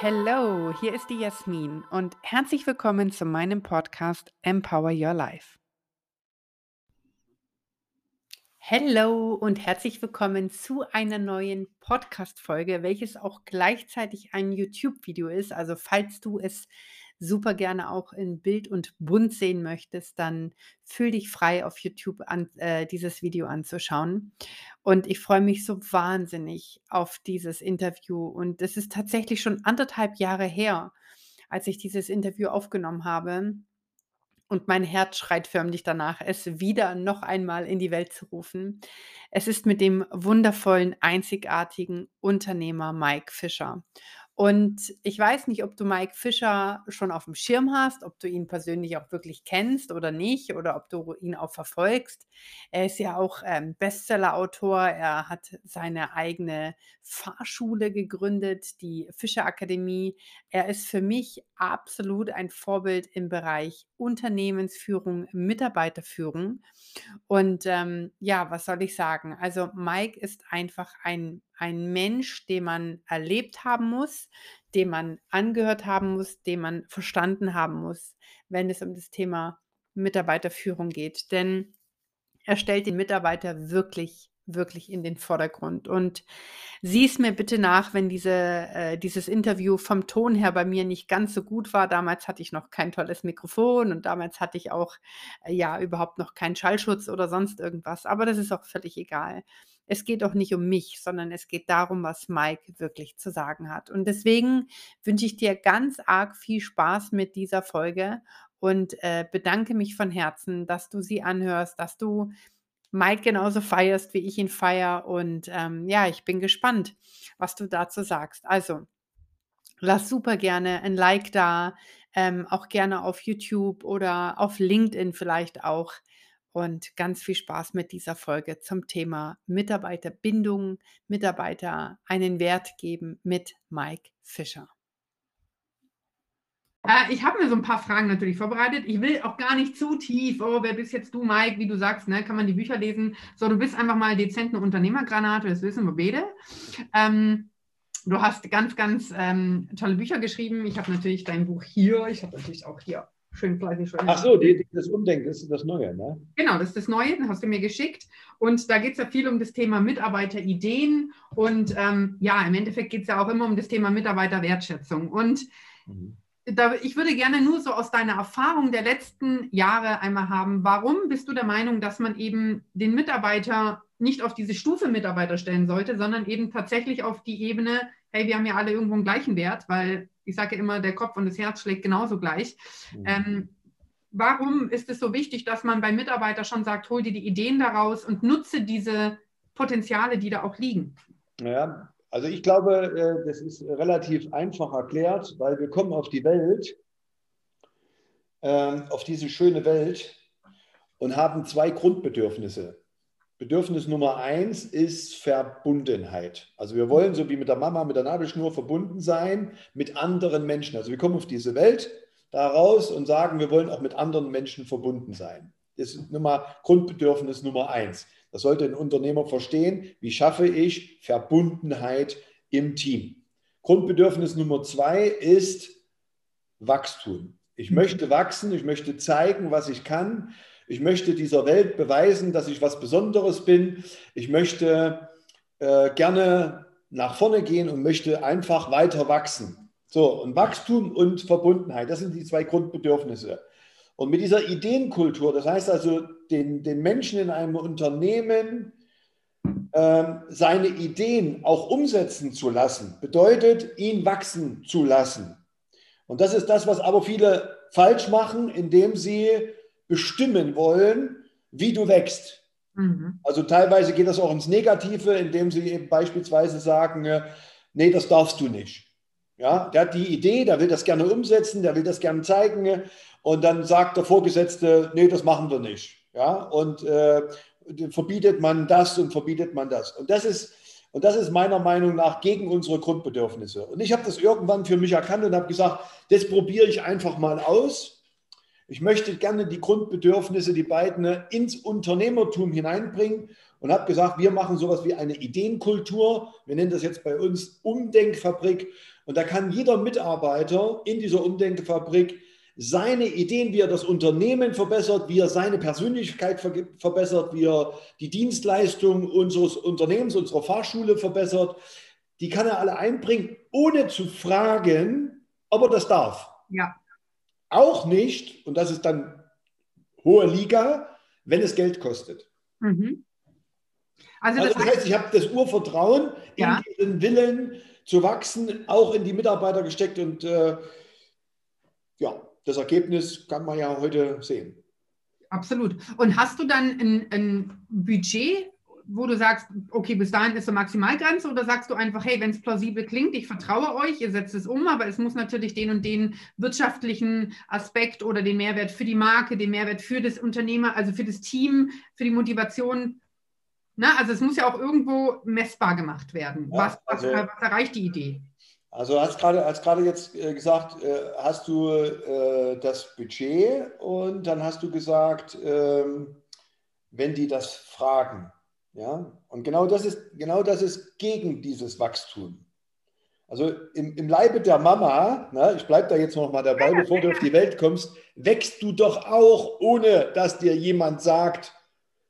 Hallo, hier ist die Jasmin und herzlich willkommen zu meinem Podcast Empower Your Life. Hallo und herzlich willkommen zu einer neuen Podcast-Folge, welches auch gleichzeitig ein YouTube-Video ist. Also, falls du es super gerne auch in Bild und bunt sehen möchtest, dann fühl dich frei, auf YouTube an, äh, dieses Video anzuschauen. Und ich freue mich so wahnsinnig auf dieses Interview. Und es ist tatsächlich schon anderthalb Jahre her, als ich dieses Interview aufgenommen habe. Und mein Herz schreit förmlich danach, es wieder noch einmal in die Welt zu rufen. Es ist mit dem wundervollen, einzigartigen Unternehmer Mike Fischer. Und ich weiß nicht, ob du Mike Fischer schon auf dem Schirm hast, ob du ihn persönlich auch wirklich kennst oder nicht, oder ob du ihn auch verfolgst. Er ist ja auch ähm, Bestseller-Autor. Er hat seine eigene Fahrschule gegründet, die Fischer Akademie. Er ist für mich absolut ein Vorbild im Bereich Unternehmensführung, Mitarbeiterführung. Und ähm, ja, was soll ich sagen? Also Mike ist einfach ein ein Mensch, den man erlebt haben muss, den man angehört haben muss, den man verstanden haben muss, wenn es um das Thema Mitarbeiterführung geht. Denn er stellt den Mitarbeiter wirklich, wirklich in den Vordergrund. Und sieh es mir bitte nach, wenn diese, äh, dieses Interview vom Ton her bei mir nicht ganz so gut war. Damals hatte ich noch kein tolles Mikrofon und damals hatte ich auch äh, ja überhaupt noch keinen Schallschutz oder sonst irgendwas. Aber das ist auch völlig egal es geht auch nicht um mich, sondern es geht darum, was Mike wirklich zu sagen hat. Und deswegen wünsche ich dir ganz arg viel Spaß mit dieser Folge und äh, bedanke mich von Herzen, dass du sie anhörst, dass du Mike genauso feierst, wie ich ihn feiere. Und ähm, ja, ich bin gespannt, was du dazu sagst. Also, lass super gerne ein Like da, ähm, auch gerne auf YouTube oder auf LinkedIn vielleicht auch und ganz viel Spaß mit dieser Folge zum Thema Mitarbeiterbindung, Mitarbeiter einen Wert geben mit Mike Fischer. Äh, ich habe mir so ein paar Fragen natürlich vorbereitet. Ich will auch gar nicht zu tief. Oh, wer bist jetzt du, Mike? Wie du sagst, ne, kann man die Bücher lesen. So, du bist einfach mal dezent eine Unternehmergranate, das wissen wir beide. Ähm, du hast ganz, ganz ähm, tolle Bücher geschrieben. Ich habe natürlich dein Buch hier. Ich habe natürlich auch hier schön fleißig schon. Ach so, die, das Umdenken, das ist das Neue, ne? Genau, das ist das Neue, das hast du mir geschickt. Und da geht es ja viel um das Thema Mitarbeiterideen. Und ähm, ja, im Endeffekt geht es ja auch immer um das Thema Mitarbeiterwertschätzung. Und mhm. Da, ich würde gerne nur so aus deiner Erfahrung der letzten Jahre einmal haben, warum bist du der Meinung, dass man eben den Mitarbeiter nicht auf diese Stufe Mitarbeiter stellen sollte, sondern eben tatsächlich auf die Ebene, hey, wir haben ja alle irgendwo einen gleichen Wert, weil ich sage immer, der Kopf und das Herz schlägt genauso gleich. Mhm. Ähm, warum ist es so wichtig, dass man beim Mitarbeiter schon sagt, hol dir die Ideen daraus und nutze diese Potenziale, die da auch liegen? Ja, also ich glaube, äh, das ist relativ einfach erklärt, weil wir kommen auf die Welt, ähm, auf diese schöne Welt und haben zwei Grundbedürfnisse. Bedürfnis Nummer eins ist Verbundenheit. Also wir wollen so wie mit der Mama, mit der Nabelschnur verbunden sein mit anderen Menschen. Also wir kommen auf diese Welt daraus und sagen, wir wollen auch mit anderen Menschen verbunden sein. Das ist Nummer, Grundbedürfnis Nummer eins. Das sollte ein Unternehmer verstehen. Wie schaffe ich Verbundenheit im Team? Grundbedürfnis Nummer zwei ist Wachstum. Ich möchte wachsen, ich möchte zeigen, was ich kann. Ich möchte dieser Welt beweisen, dass ich was Besonderes bin. Ich möchte äh, gerne nach vorne gehen und möchte einfach weiter wachsen. So, und Wachstum und Verbundenheit, das sind die zwei Grundbedürfnisse. Und mit dieser Ideenkultur, das heißt also, den, den Menschen in einem Unternehmen äh, seine Ideen auch umsetzen zu lassen, bedeutet, ihn wachsen zu lassen. Und das ist das, was aber viele falsch machen, indem sie bestimmen wollen, wie du wächst. Mhm. Also teilweise geht das auch ins Negative, indem sie eben beispielsweise sagen, äh, nee, das darfst du nicht. Ja, der hat die Idee, der will das gerne umsetzen, der will das gerne zeigen äh, und dann sagt der Vorgesetzte, nee, das machen wir nicht. Ja, und äh, verbietet man das und verbietet man das. Und das ist, und das ist meiner Meinung nach gegen unsere Grundbedürfnisse. Und ich habe das irgendwann für mich erkannt und habe gesagt, das probiere ich einfach mal aus Ich möchte gerne die Grundbedürfnisse, die beiden ins Unternehmertum hineinbringen und habe gesagt, wir machen sowas wie eine Ideenkultur. Wir nennen das jetzt bei uns Umdenkfabrik. Und da kann jeder Mitarbeiter in dieser Umdenkfabrik seine Ideen, wie er das Unternehmen verbessert, wie er seine Persönlichkeit verbessert, wie er die Dienstleistung unseres Unternehmens, unserer Fahrschule verbessert, die kann er alle einbringen, ohne zu fragen, ob er das darf. Ja. Auch nicht, und das ist dann hohe Liga, wenn es Geld kostet. Mhm. Also, das, also das heißt, ich habe das Urvertrauen ja. in diesen Willen zu wachsen, auch in die Mitarbeiter gesteckt und äh, ja, das Ergebnis kann man ja heute sehen. Absolut. Und hast du dann ein, ein Budget, wo du sagst, okay, bis dahin ist die Maximalgrenze oder sagst du einfach, hey, wenn es plausibel klingt, ich vertraue euch, ihr setzt es um, aber es muss natürlich den und den wirtschaftlichen Aspekt oder den Mehrwert für die Marke, den Mehrwert für das Unternehmer, also für das Team, für die Motivation na, also es muss ja auch irgendwo messbar gemacht werden. Ja, was, was, also, was, erreicht die Idee? Also hast gerade als gerade jetzt äh, gesagt, äh, hast du äh, das Budget und dann hast du gesagt, ähm, wenn die das fragen, ja, und genau das ist genau das ist gegen dieses Wachstum. Also im, im Leibe der Mama, na, ich bleibe da jetzt noch mal dabei, bevor du auf die Welt kommst, wächst du doch auch, ohne dass dir jemand sagt,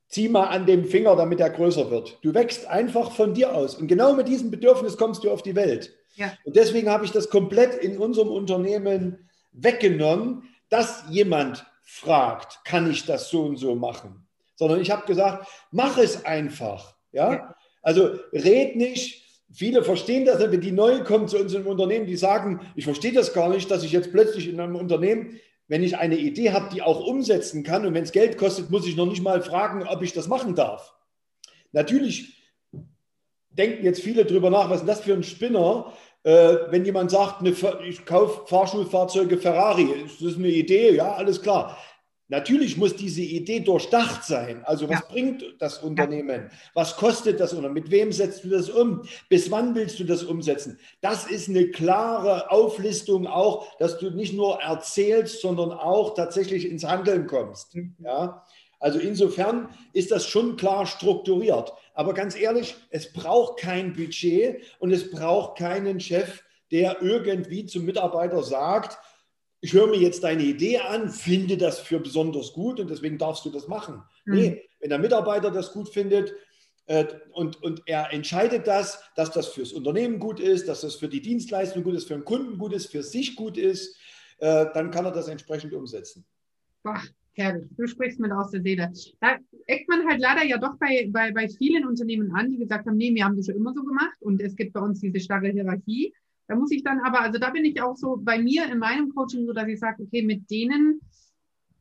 zieh mal an dem Finger, damit er größer wird. Du wächst einfach von dir aus. Und genau mit diesem Bedürfnis kommst du auf die Welt. Ja. Und deswegen habe ich das komplett in unserem Unternehmen weggenommen, dass jemand fragt, kann ich das so und so machen? Sondern ich habe gesagt, mach es einfach. Ja? ja. Also red nicht. Viele verstehen das, wenn die neu kommen zu unserem Unternehmen, die sagen, ich verstehe das gar nicht, dass ich jetzt plötzlich in einem Unternehmen wenn ich eine Idee habe, die auch umsetzen kann und wenn es Geld kostet, muss ich noch nicht mal fragen, ob ich das machen darf. Natürlich denken jetzt viele darüber nach, was ist das für ein Spinner, wenn jemand sagt, eine, ich kaufe Fahrschulfahrzeuge Ferrari, ist das eine Idee? Ja, alles klar. Natürlich muss diese Idee durchdacht sein. Also was ja. bringt das Unternehmen? Was kostet das Unternehmen? Mit wem setzt du das um? Bis wann willst du das umsetzen? Das ist eine klare Auflistung auch, dass du nicht nur erzählst, sondern auch tatsächlich ins Handeln kommst. Mhm. Ja? Also insofern ist das schon klar strukturiert. Aber ganz ehrlich, es braucht kein Budget und es braucht keinen Chef, der irgendwie zum Mitarbeiter sagt, ich höre mir jetzt deine Idee an, finde das für besonders gut und deswegen darfst du das machen. Mhm. Nee, wenn der Mitarbeiter das gut findet äh, und, und er entscheidet das, dass das fürs Unternehmen gut ist, dass das für die Dienstleistung gut ist, für den Kunden gut ist, für sich gut ist, äh, dann kann er das entsprechend umsetzen. Boah, herrlich. Du sprichst mit aus der Seele. Da eckt man halt leider ja doch bei, bei, bei vielen Unternehmen an, die gesagt haben, nee, wir haben das schon immer so gemacht und es gibt bei uns diese starre Hierarchie. Da muss ich dann aber, also da bin ich auch so bei mir in meinem Coaching so, dass ich sage, okay, mit denen,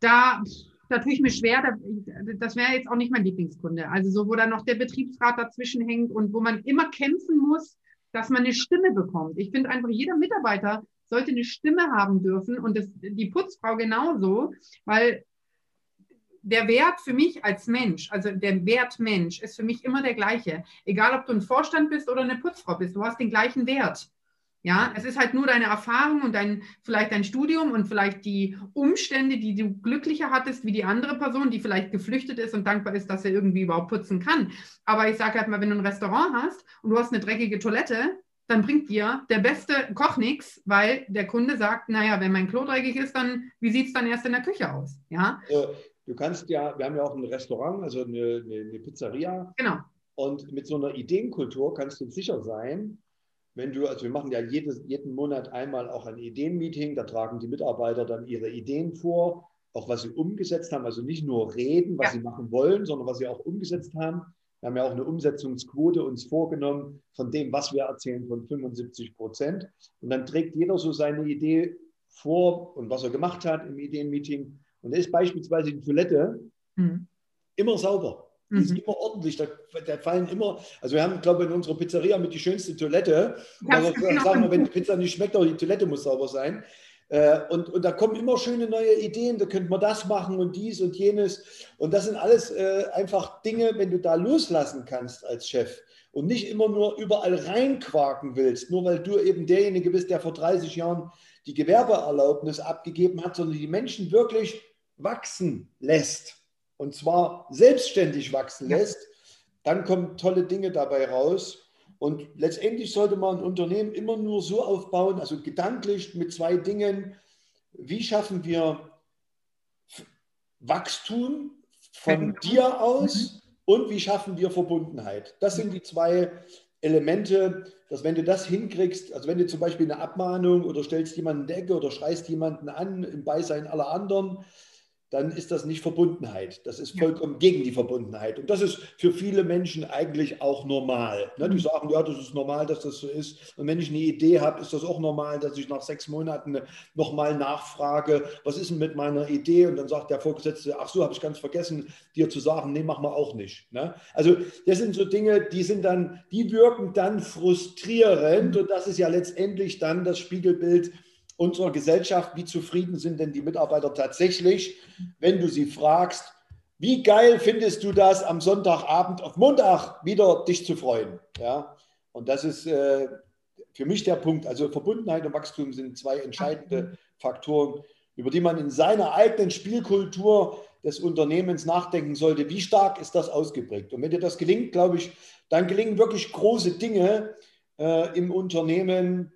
da, da tue ich mir schwer, da, das wäre jetzt auch nicht mein Lieblingskunde. Also so, wo dann noch der Betriebsrat dazwischen hängt und wo man immer kämpfen muss, dass man eine Stimme bekommt. Ich finde einfach, jeder Mitarbeiter sollte eine Stimme haben dürfen und das, die Putzfrau genauso, weil der Wert für mich als Mensch, also der Wert Mensch, ist für mich immer der gleiche. Egal, ob du ein Vorstand bist oder eine Putzfrau bist, du hast den gleichen Wert. Ja, es ist halt nur deine Erfahrung und dein, vielleicht dein Studium und vielleicht die Umstände, die du glücklicher hattest wie die andere Person, die vielleicht geflüchtet ist und dankbar ist, dass er irgendwie überhaupt putzen kann. Aber ich sage halt mal, wenn du ein Restaurant hast und du hast eine dreckige Toilette, dann bringt dir der beste Koch nichts, weil der Kunde sagt, naja, wenn mein Klo dreckig ist, dann wie sieht es dann erst in der Küche aus? Ja? Du kannst ja, wir haben ja auch ein Restaurant, also eine, eine, eine Pizzeria. Genau. Und mit so einer Ideenkultur kannst du sicher sein, wenn du, also wir machen ja jedes, jeden Monat einmal auch ein Ideenmeeting, da tragen die Mitarbeiter dann ihre Ideen vor, auch was sie umgesetzt haben, also nicht nur reden, was ja. sie machen wollen, sondern was sie auch umgesetzt haben. Wir haben ja auch eine Umsetzungsquote uns vorgenommen von dem, was wir erzählen, von 75 Prozent. Und dann trägt jeder so seine Idee vor und was er gemacht hat im Ideenmeeting. Und da ist beispielsweise die Toilette mhm. immer sauber. Die ist mhm. immer ordentlich. Da, da, fallen immer, also wir haben, glaube ich, in unserer Pizzeria mit die schönste Toilette. Also sagen wir, wenn die Pizza nicht schmeckt, auch die Toilette muss sauber sein. Äh, und, und da kommen immer schöne neue Ideen, da könnte man das machen und dies und jenes. Und das sind alles äh, einfach Dinge, wenn du da loslassen kannst als Chef und nicht immer nur überall reinquaken willst, nur weil du eben derjenige bist, der vor 30 Jahren die Gewerbeerlaubnis abgegeben hat, sondern die Menschen wirklich wachsen lässt, und zwar selbstständig wachsen lässt, dann kommen tolle Dinge dabei raus. Und letztendlich sollte man ein Unternehmen immer nur so aufbauen, also gedanklich mit zwei Dingen. Wie schaffen wir Wachstum von dir aus mhm. und wie schaffen wir Verbundenheit? Das sind die zwei Elemente, dass wenn du das hinkriegst, also wenn du zum Beispiel eine Abmahnung oder stellst jemanden in die Ecke oder schreist jemanden an im Beisein aller anderen, dann ist das nicht Verbundenheit. Das ist vollkommen gegen die Verbundenheit. Und das ist für viele Menschen eigentlich auch normal. Ne? Die mhm. sagen, ja, das ist normal, dass das so ist. Und wenn ich eine Idee habe, ist das auch normal, dass ich nach sechs Monaten nochmal nachfrage, was ist denn mit meiner Idee? Und dann sagt der Vorgesetzte, ach so, habe ich ganz vergessen, dir zu sagen, nee, machen wir auch nicht. Ne? Also das sind so Dinge, die sind dann, die wirken dann frustrierend. Mhm. Und das ist ja letztendlich dann das Spiegelbild unserer Gesellschaft, wie zufrieden sind denn die Mitarbeiter tatsächlich, wenn du sie fragst, wie geil findest du das, am Sonntagabend auf Montag wieder dich zu freuen? Ja, und das ist äh, für mich der Punkt. Also Verbundenheit und Wachstum sind zwei entscheidende Faktoren, über die man in seiner eigenen Spielkultur des Unternehmens nachdenken sollte. Wie stark ist das ausgeprägt? Und wenn dir das gelingt, glaube ich, dann gelingen wirklich große Dinge äh, im Unternehmen,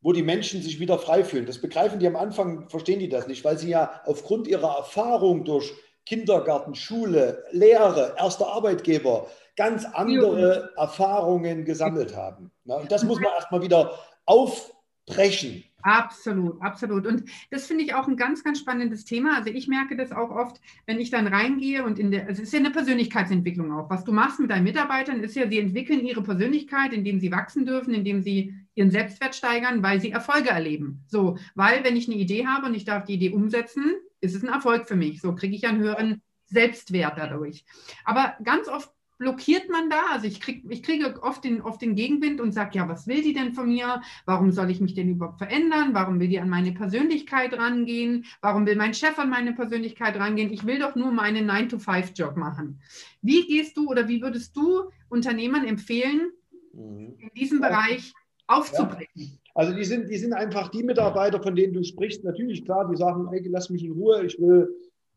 wo die Menschen sich wieder frei fühlen. Das begreifen die am Anfang, verstehen die das nicht, weil sie ja aufgrund ihrer Erfahrung durch Kindergarten, Schule, Lehre, erster Arbeitgeber ganz andere Erfahrungen gesammelt haben. Und das muss man erstmal wieder aufbrechen. Absolut, absolut. Und das finde ich auch ein ganz, ganz spannendes Thema. Also ich merke das auch oft, wenn ich dann reingehe und in der, also es ist ja eine Persönlichkeitsentwicklung auch. Was du machst mit deinen Mitarbeitern ist ja, sie entwickeln ihre Persönlichkeit, indem sie wachsen dürfen, indem sie ihren Selbstwert steigern, weil sie Erfolge erleben. So, weil wenn ich eine Idee habe und ich darf die Idee umsetzen, ist es ein Erfolg für mich. So kriege ich einen höheren Selbstwert dadurch. Aber ganz oft blockiert man da? Also ich, krieg, ich kriege oft den, oft den Gegenwind und sage, ja, was will die denn von mir? Warum soll ich mich denn überhaupt verändern? Warum will die an meine Persönlichkeit rangehen? Warum will mein Chef an meine Persönlichkeit rangehen? Ich will doch nur meinen 9-to-5-Job machen. Wie gehst du oder wie würdest du Unternehmern empfehlen, mhm. in diesem Bereich aufzubrechen? Ja. Also die sind, die sind einfach die Mitarbeiter, von denen du sprichst. Natürlich, klar, die sagen, ey, lass mich in Ruhe, ich will,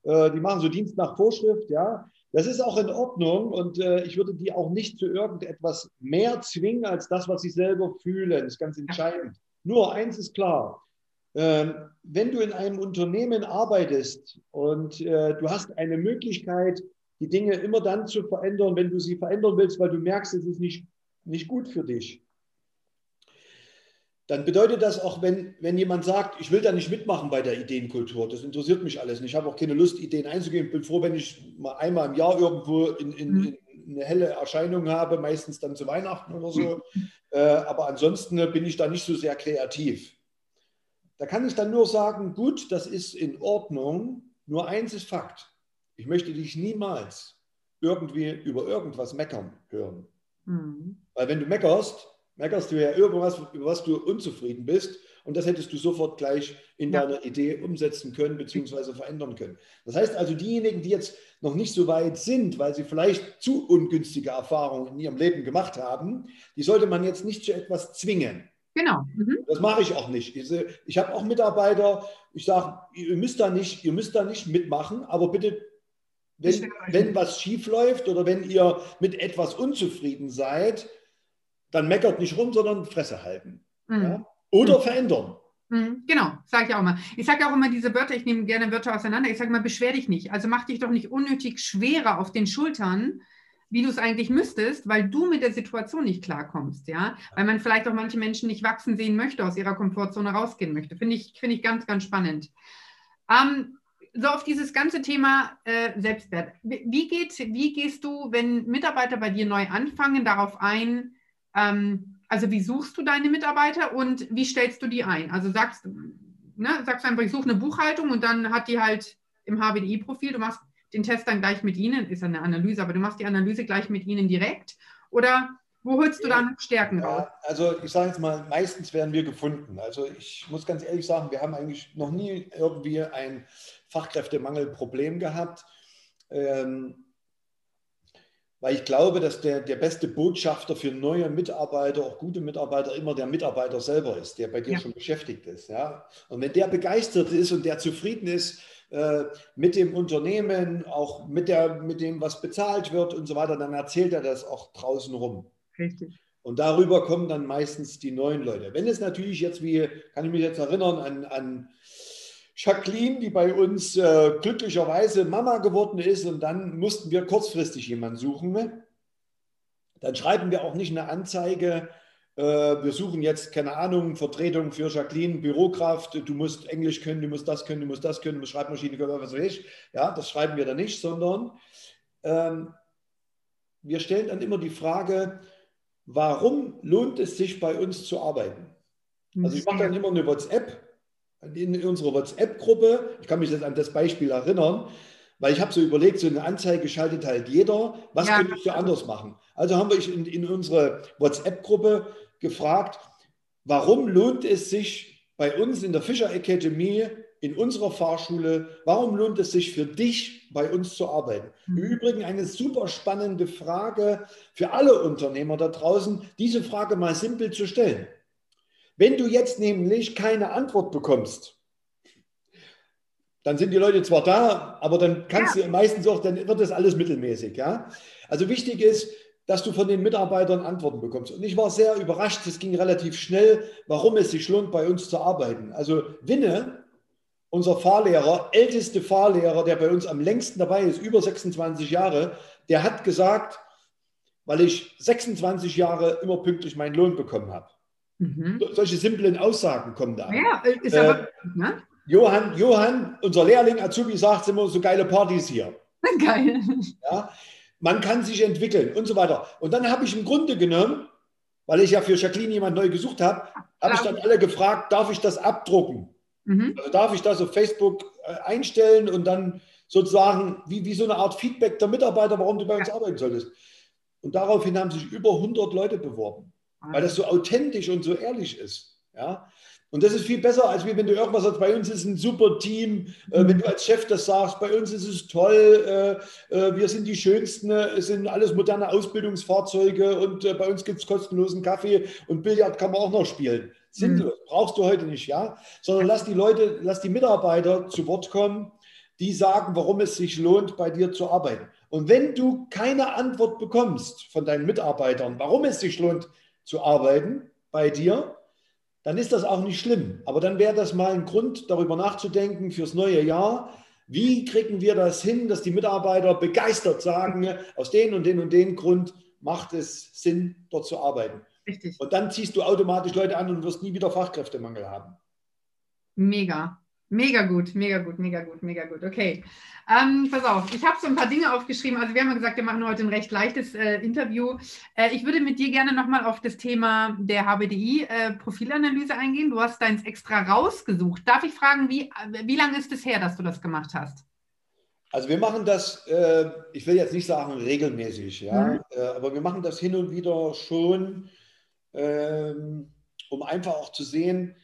äh, die machen so Dienst nach Vorschrift, ja. Das ist auch in Ordnung und äh, ich würde die auch nicht zu irgendetwas mehr zwingen als das, was sie selber fühlen. Das ist ganz entscheidend. Nur eins ist klar. Ähm, wenn du in einem Unternehmen arbeitest und äh, du hast eine Möglichkeit, die Dinge immer dann zu verändern, wenn du sie verändern willst, weil du merkst, es ist nicht, nicht gut für dich, dann bedeutet das auch, wenn, wenn jemand sagt, ich will da nicht mitmachen bei der Ideenkultur, das interessiert mich alles nicht, ich habe auch keine Lust, Ideen einzugehen, ich bin froh, wenn ich mal einmal im Jahr irgendwo in, in, mhm. in eine helle Erscheinung habe, meistens dann zu Weihnachten oder so, mhm. äh, aber ansonsten bin ich da nicht so sehr kreativ. Da kann ich dann nur sagen, gut, das ist in Ordnung, nur eins ist Fakt, ich möchte dich niemals irgendwie über irgendwas meckern hören. Mhm. Weil wenn du meckerst, meckerst du ja irgendwas, über was du unzufrieden bist. Und das hättest du sofort gleich in ja. deiner Idee umsetzen können bzw. verändern können. Das heißt also, diejenigen, die jetzt noch nicht so weit sind, weil sie vielleicht zu ungünstige Erfahrungen in ihrem Leben gemacht haben, die sollte man jetzt nicht zu etwas zwingen. Genau. Mhm. Das mache ich auch nicht. Ich, ich habe auch Mitarbeiter, ich sage, ihr müsst da nicht, ihr müsst da nicht mitmachen, aber bitte, wenn, wenn was schief läuft oder wenn ihr mit etwas unzufrieden seid, dann meckert nicht rum, sondern Fresse halten. Mhm. Ja? Oder mhm. verändern. Mhm. Genau, sage ich auch immer. Ich sage auch immer diese Wörter, ich nehme gerne Wörter auseinander. Ich sage immer, beschwer dich nicht. Also mach dich doch nicht unnötig schwerer auf den Schultern, wie du es eigentlich müsstest, weil du mit der Situation nicht klarkommst, ja. Weil man vielleicht auch manche Menschen nicht wachsen sehen möchte, aus ihrer Komfortzone rausgehen möchte. Finde ich, find ich ganz, ganz spannend. Ähm, so auf dieses ganze Thema äh, Selbstwert. Wie, geht, wie gehst du, wenn Mitarbeiter bei dir neu anfangen, darauf ein, ähm, also wie suchst du deine Mitarbeiter und wie stellst du die ein? Also sagst, ne, sagst einfach, ich suche eine Buchhaltung und dann hat die halt im HBDI-Profil, du machst den Test dann gleich mit ihnen, ist eine Analyse, aber du machst die Analyse gleich mit ihnen direkt oder wo holst du dann Stärken ja, raus? Also ich sage jetzt mal, meistens werden wir gefunden. Also ich muss ganz ehrlich sagen, wir haben eigentlich noch nie irgendwie ein Fachkräftemangelproblem gehabt. Ähm, weil ich glaube, dass der, der beste Botschafter für neue Mitarbeiter, auch gute Mitarbeiter, immer der Mitarbeiter selber ist, der bei dir ja. schon beschäftigt ist. Ja? Und wenn der begeistert ist und der zufrieden ist, äh, mit dem Unternehmen, auch mit, der, mit dem, was bezahlt wird und so weiter, dann erzählt er das auch draußen rum. Richtig. Und darüber kommen dann meistens die neuen Leute. Wenn es natürlich jetzt, wie kann ich mich jetzt erinnern, an, an Jacqueline, die bei uns äh, glücklicherweise Mama geworden ist und dann mussten wir kurzfristig jemanden suchen, dann schreiben wir auch nicht eine Anzeige, äh, wir suchen jetzt, keine Ahnung, Vertretung für Jacqueline, Bürokraft, du musst Englisch können, du musst das können, du musst das können, du musst Schreibmaschine können, was weiß ich. Ja, das schreiben wir dann nicht, sondern ähm, wir stellen dann immer die Frage, warum lohnt es sich bei uns zu arbeiten? Also ich mache dann immer eine WhatsApp in unserer WhatsApp-Gruppe. Ich kann mich jetzt an das Beispiel erinnern, weil ich habe so überlegt, so eine Anzeige schaltet halt jeder. Was ja. könnte ich so anders machen? Also haben wir in, in unsere WhatsApp-Gruppe gefragt, warum lohnt es sich bei uns in der Fischer Academy, in unserer Fahrschule, warum lohnt es sich für dich bei uns zu arbeiten? Mhm. Im Übrigen eine super spannende Frage für alle Unternehmer da draußen, diese Frage mal simpel zu stellen. Wenn du jetzt nämlich keine Antwort bekommst, dann sind die Leute zwar da, aber dann kannst ja. du meistens auch, dann wird das alles mittelmäßig. Ja? Also wichtig ist, dass du von den Mitarbeitern Antworten bekommst. Und ich war sehr überrascht, es ging relativ schnell, warum es sich lohnt, bei uns zu arbeiten. Also Winne, unser Fahrlehrer, älteste Fahrlehrer, der bei uns am längsten dabei ist, über 26 Jahre, der hat gesagt, weil ich 26 Jahre immer pünktlich meinen Lohn bekommen habe. Mhm. Solche simplen Aussagen kommen da. Ja, ist aber, äh, ne? Johann, Johann, unser Lehrling Azubi sagt immer so geile Partys hier. Geil. Ja, man kann sich entwickeln und so weiter. Und dann habe ich im Grunde genommen, weil ich ja für Jacqueline jemand neu gesucht habe, habe ich dann alle gefragt, darf ich das abdrucken? Mhm. Also darf ich das auf Facebook äh, einstellen und dann sozusagen wie, wie so eine Art Feedback der Mitarbeiter, warum du bei uns ja. arbeiten solltest. Und daraufhin haben sich über 100 Leute beworben, weil das so authentisch und so ehrlich ist. Ja? Und das ist viel besser, als wenn du irgendwas sagst, bei uns ist ein super Team, äh, wenn du als Chef das sagst, bei uns ist es toll, äh, äh, wir sind die Schönsten, es sind alles moderne Ausbildungsfahrzeuge und äh, bei uns gibt es kostenlosen Kaffee und Billard kann man auch noch spielen. Sinnlos, mhm. brauchst du heute nicht, ja? Sondern lass die Leute, lass die Mitarbeiter zu Wort kommen, die sagen, warum es sich lohnt, bei dir zu arbeiten. Und wenn du keine Antwort bekommst von deinen Mitarbeitern, warum es sich lohnt zu arbeiten bei dir, dann ist das auch nicht schlimm. Aber dann wäre das mal ein Grund, darüber nachzudenken fürs neue Jahr. Wie kriegen wir das hin, dass die Mitarbeiter begeistert sagen, aus den und den und den Grund macht es Sinn, dort zu arbeiten. Richtig. Und dann ziehst du automatisch Leute an und wirst nie wieder Fachkräftemangel haben. Mega. Mega gut, mega gut, mega gut, mega gut. Okay. Ähm, pass auf, ich habe so ein paar Dinge aufgeschrieben. Also wir haben ja gesagt, wir machen heute ein recht leichtes äh, Interview. Äh, ich würde mit dir gerne nochmal auf das Thema der HBDI-Profilanalyse äh, eingehen. Du hast deins extra rausgesucht. Darf ich fragen, wie, wie lange ist es her, dass du das gemacht hast? Also wir machen das, äh, ich will jetzt nicht sagen regelmäßig, ja, mhm. Äh, aber wir machen das hin und wieder schon, ähm, um einfach auch zu sehen,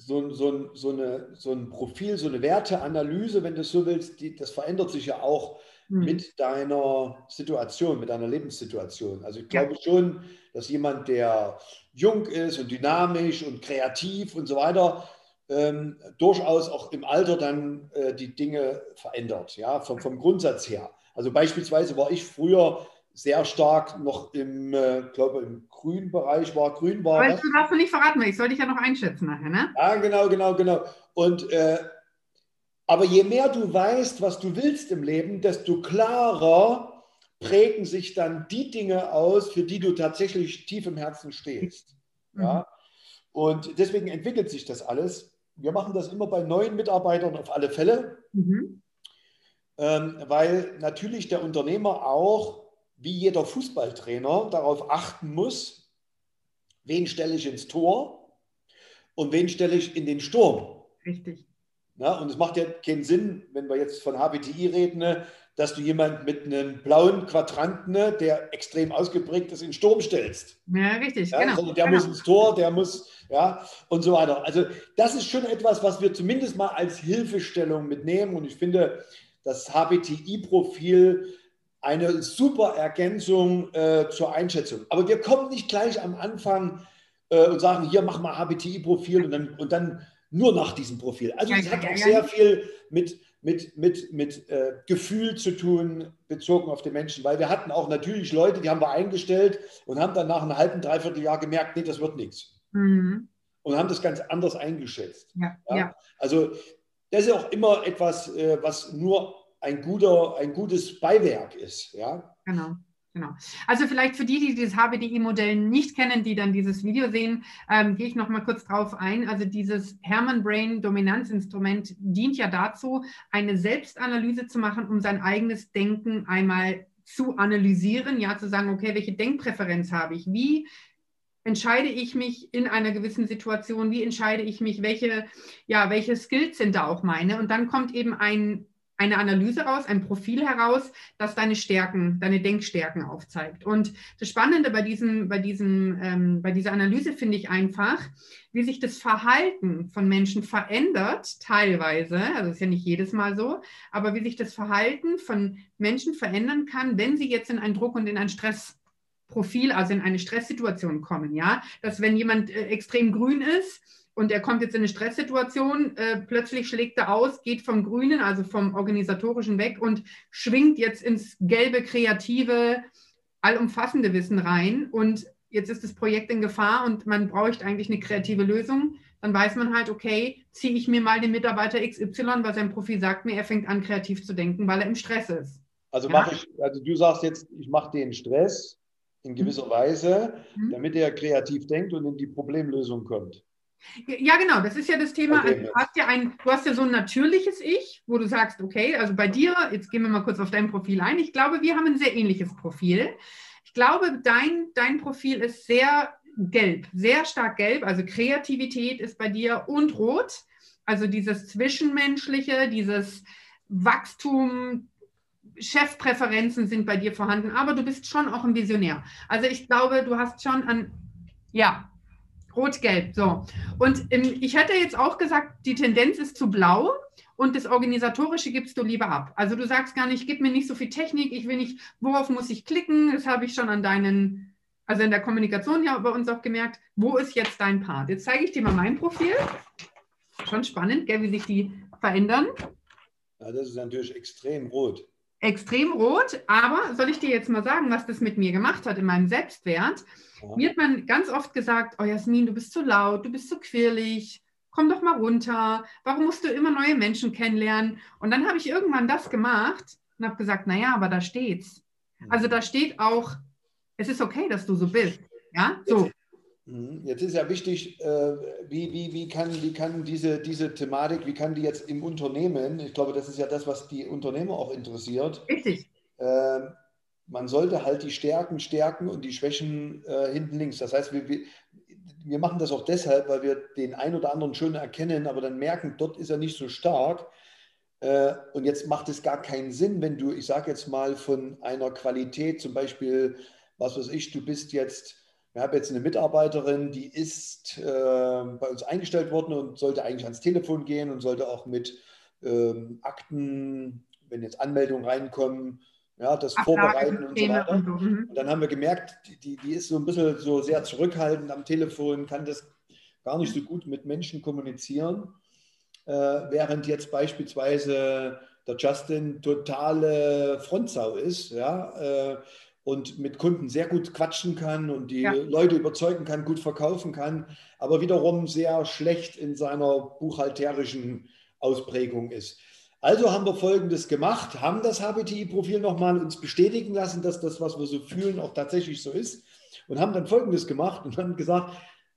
so, so, so, eine, so ein Profil, so eine Werteanalyse, wenn du so willst, die, das verändert sich ja auch mhm. mit deiner Situation, mit deiner Lebenssituation. Also ich glaube ja. schon, dass jemand, der jung ist und dynamisch und kreativ und so weiter, ähm, durchaus auch im Alter dann äh, die Dinge verändert, ja, vom, vom Grundsatz her. Also beispielsweise war ich früher sehr stark noch im, äh, glaube im grünen Bereich war. Grün war. Aber das darfst du nicht verraten, ich soll dich ja noch einschätzen nachher, ne? Ja, genau, genau, genau. Und äh, aber je mehr du weißt, was du willst im Leben, desto klarer prägen sich dann die Dinge aus, für die du tatsächlich tief im Herzen stehst. Mhm. Ja? Und deswegen entwickelt sich das alles. Wir machen das immer bei neuen Mitarbeitern auf alle Fälle, mhm. ähm, weil natürlich der Unternehmer auch wie jeder Fußballtrainer darauf achten muss, wen stelle ich ins Tor und wen stelle ich in den Sturm. Richtig. Na, und es macht ja keinen Sinn, wenn wir jetzt von HBTI reden, dass du jemanden mit einem blauen Quadranten, ne, der extrem ausgeprägt ist, in den Sturm stellst. Ja, richtig, ja, genau. Sondern der genau. muss ins Tor, der muss, ja, und so weiter. Also das ist schon etwas, was wir zumindest mal als Hilfestellung mitnehmen. Und ich finde, das HBTI-Profil eine super Ergänzung äh, zur Einschätzung. Aber wir kommen nicht gleich am Anfang äh, und sagen, hier mach mal HBTI-Profil und dann, und dann nur nach diesem Profil. Also es hat auch sehr viel mit, mit, mit, mit äh, Gefühl zu tun, bezogen auf den Menschen. Weil wir hatten auch natürlich Leute, die haben wir eingestellt und haben dann nach einem halben, dreiviertel Jahr gemerkt, nee, das wird nichts. Mhm. Und haben das ganz anders eingeschätzt. Ja, ja? ja. Also das ist auch immer etwas, äh, was nur ein, guter, ein gutes Beiwerk ist. Ja? Genau. Genau. Also vielleicht für die, die dieses HBDI-Modell nicht kennen, die dann dieses Video sehen, ähm, gehe ich noch mal kurz drauf ein. Also dieses Hermann Brain Dominanzinstrument dient ja dazu, eine Selbstanalyse zu machen, um sein eigenes Denken einmal zu analysieren, ja, zu sagen, okay, welche Denkpräferenz habe ich? Wie entscheide ich mich in einer gewissen Situation? Wie entscheide ich mich? Welche, ja, welche Skills sind da auch meine? Und dann kommt eben ein eine Analyse raus, ein Profil heraus, das deine Stärken, deine Denkstärken aufzeigt. Und das Spannende bei, diesem, bei, diesem, ähm, bei dieser Analyse finde ich einfach, wie sich das Verhalten von Menschen verändert, teilweise, also ist ja nicht jedes Mal so, aber wie sich das Verhalten von Menschen verändern kann, wenn sie jetzt in einen Druck und in einen Stressprofil, also in eine Stresssituation kommen, ja, dass wenn jemand äh, extrem grün ist, und er kommt jetzt in eine Stresssituation, äh, plötzlich schlägt er aus, geht vom Grünen, also vom Organisatorischen weg und schwingt jetzt ins gelbe, kreative, allumfassende Wissen rein und jetzt ist das Projekt in Gefahr und man braucht eigentlich eine kreative Lösung, dann weiß man halt, okay, ziehe ich mir mal den Mitarbeiter XY, weil sein Profil sagt mir, er fängt an, kreativ zu denken, weil er im Stress ist. Also ja? mache ich, also du sagst jetzt, ich mache den Stress in gewisser mhm. Weise, mhm. damit er kreativ denkt und in die Problemlösung kommt. Ja, genau, das ist ja das Thema. Also, du, hast ja ein, du hast ja so ein natürliches Ich, wo du sagst, okay, also bei dir, jetzt gehen wir mal kurz auf dein Profil ein. Ich glaube, wir haben ein sehr ähnliches Profil. Ich glaube, dein, dein Profil ist sehr gelb, sehr stark gelb. Also Kreativität ist bei dir und rot. Also dieses Zwischenmenschliche, dieses Wachstum, Chefpräferenzen sind bei dir vorhanden, aber du bist schon auch ein Visionär. Also ich glaube, du hast schon an, ja, Rot-Gelb, so. Und ähm, ich hätte jetzt auch gesagt, die Tendenz ist zu blau und das Organisatorische gibst du lieber ab. Also du sagst gar nicht, gib mir nicht so viel Technik, ich will nicht, worauf muss ich klicken? Das habe ich schon an deinen, also in der Kommunikation ja bei uns auch gemerkt, wo ist jetzt dein Part? Jetzt zeige ich dir mal mein Profil. Schon spannend, gell, wie sich die verändern. Ja, das ist natürlich extrem rot extrem rot, aber soll ich dir jetzt mal sagen, was das mit mir gemacht hat in meinem Selbstwert? Ja. Mir hat man ganz oft gesagt, oh Jasmin, du bist zu laut, du bist zu quirlig, komm doch mal runter, warum musst du immer neue Menschen kennenlernen? Und dann habe ich irgendwann das gemacht und habe gesagt, naja, aber da steht's. Also da steht auch, es ist okay, dass du so bist. Ja, so. Mhm. Jetzt ist ja wichtig, äh, wie, wie, wie, kann, wie kann diese, diese Thematik, wie kann die jetzt im Unternehmen, ich glaube, das ist ja das, was die Unternehmer auch interessiert. Richtig. Man sollte halt die Stärken stärken und die Schwächen äh, hinten links. Das heißt, wir, wir, wir machen das auch deshalb, weil wir den einen oder anderen schon erkennen, aber dann merken, dort ist er nicht so stark. Äh, und jetzt macht es gar keinen Sinn, wenn du, ich sage jetzt mal, von einer Qualität, zum Beispiel, was weiß ich, du bist jetzt wir haben jetzt eine Mitarbeiterin, die ist äh, bei uns eingestellt worden und sollte eigentlich ans Telefon gehen und sollte auch mit ähm, Akten, wenn jetzt Anmeldungen reinkommen, ja, das vorbereiten und so weiter. Und, so. Mhm. und dann haben wir gemerkt, die, die ist so ein bisschen so sehr zurückhaltend am Telefon, kann das gar nicht so gut mit Menschen kommunizieren, äh, während jetzt beispielsweise der Justin totale Frontsau ist, ja, äh, und mit Kunden sehr gut quatschen kann und die ja. Leute überzeugen kann, gut verkaufen kann, aber wiederum sehr schlecht in seiner buchhalterischen Ausprägung ist. Also haben wir Folgendes gemacht, haben das HBTI-Profil nochmal uns bestätigen lassen, dass das, was wir so fühlen, auch tatsächlich so ist und haben dann Folgendes gemacht und haben gesagt,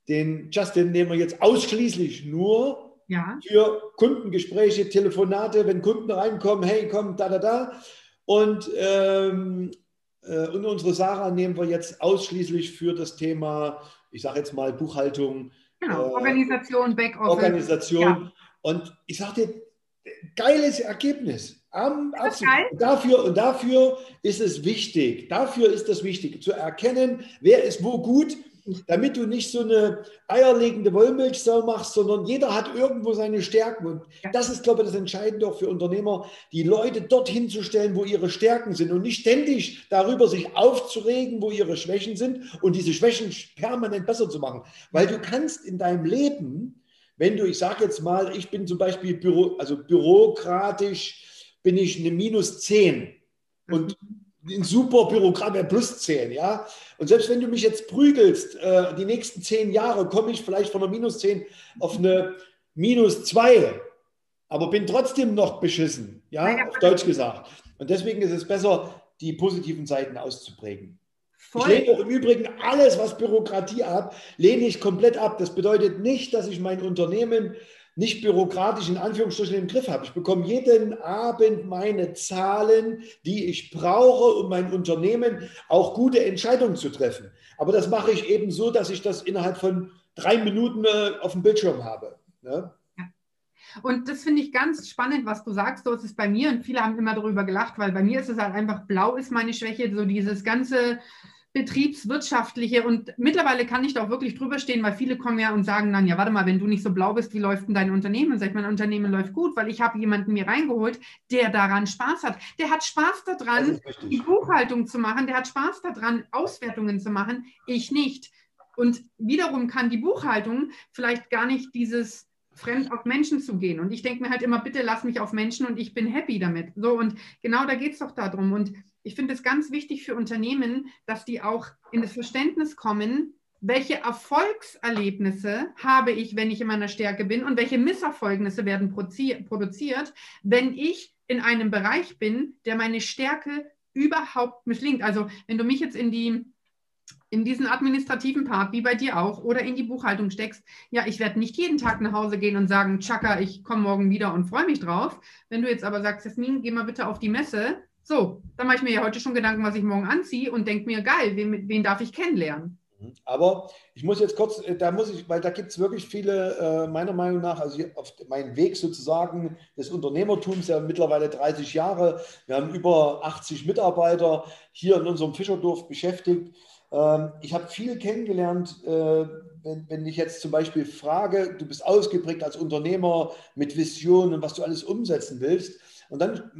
den Justin nehmen wir jetzt ausschließlich nur ja. für Kundengespräche, Telefonate, wenn Kunden reinkommen, hey, komm, da, da, da. Und ähm, äh, und unsere Sarah nehmen wir jetzt ausschließlich für das Thema, ich sage jetzt mal Buchhaltung. Genau, äh, Organisation, Backoffice. Organisation. Ja. Und ich sage dir, geiles Ergebnis. Am, geil? Dafür, und dafür ist es wichtig, dafür ist es wichtig, zu erkennen, wer ist wo gut damit du nicht so eine eierlegende Wollmilchsau machst, sondern jeder hat irgendwo seine Stärken. Und das ist, glaube ich, das Entscheidende auch für Unternehmer, die Leute dorthin zu stellen, wo ihre Stärken sind und nicht ständig darüber sich aufzuregen, wo ihre Schwächen sind und diese Schwächen permanent besser zu machen. Weil du kannst in deinem Leben wenn du, ich sage jetzt mal, ich bin zum Beispiel Büro, also bürokratisch bin ich eine minus 10 und ein super Bürokrat wäre plus 10, ja. Und selbst wenn du mich jetzt prügelst, äh, die nächsten zehn Jahre komme ich vielleicht von einer minus 10 auf eine minus 2, aber bin trotzdem noch beschissen, ja, auf Deutsch gesagt. Und deswegen ist es besser, die positiven Seiten auszuprägen. Voll. Ich lehne auch im Übrigen alles, was Bürokratie ab, lehne ich komplett ab. Das bedeutet nicht, dass ich mein Unternehmen nicht bürokratisch in Anführungsstrichen im Griff habe. Ich bekomme jeden Abend meine Zahlen, die ich brauche, um mein Unternehmen auch gute Entscheidungen zu treffen. Aber das mache ich eben so, dass ich das innerhalb von drei Minuten äh, auf dem Bildschirm habe. Ne? Und das finde ich ganz spannend, was du sagst. So ist es bei mir und viele haben immer darüber gelacht, weil bei mir ist es halt einfach blau ist meine Schwäche, so dieses ganze betriebswirtschaftliche und mittlerweile kann ich da auch wirklich drüber stehen, weil viele kommen ja und sagen dann, ja, warte mal, wenn du nicht so blau bist, wie läuft denn dein Unternehmen? Und sag ich, mein Unternehmen läuft gut, weil ich habe jemanden mir reingeholt, der daran Spaß hat. Der hat Spaß daran, die Buchhaltung zu machen, der hat Spaß daran, Auswertungen zu machen, ich nicht. Und wiederum kann die Buchhaltung vielleicht gar nicht dieses fremd auf Menschen zu gehen. Und ich denke mir halt immer, bitte lass mich auf Menschen und ich bin happy damit. So, und genau da geht es doch darum. Und ich finde es ganz wichtig für Unternehmen, dass die auch in das Verständnis kommen, welche Erfolgserlebnisse habe ich, wenn ich in meiner Stärke bin und welche Misserfolgnisse werden produziert, wenn ich in einem Bereich bin, der meine Stärke überhaupt misslingt. Also wenn du mich jetzt in die in diesen administrativen Part, wie bei dir auch, oder in die Buchhaltung steckst, ja, ich werde nicht jeden Tag nach Hause gehen und sagen, Chaka, ich komme morgen wieder und freue mich drauf. Wenn du jetzt aber sagst, Jasmin, geh mal bitte auf die Messe, so, dann mache ich mir ja heute schon Gedanken, was ich morgen anziehe und denke mir, geil, wen, wen darf ich kennenlernen? Mhm. Aber ich muss jetzt kurz, äh, da muss ich, weil da gibt es wirklich viele, äh, meiner Meinung nach, also auf meinem Weg sozusagen des Unternehmertums, ja mittlerweile 30 Jahre, wir haben über 80 Mitarbeiter hier in unserem Fischerdorf beschäftigt. Ähm, ich habe viel kennengelernt, äh, wenn, wenn ich jetzt zum Beispiel frage, du bist ausgeprägt als Unternehmer mit Visionen und was du alles umsetzen willst und dann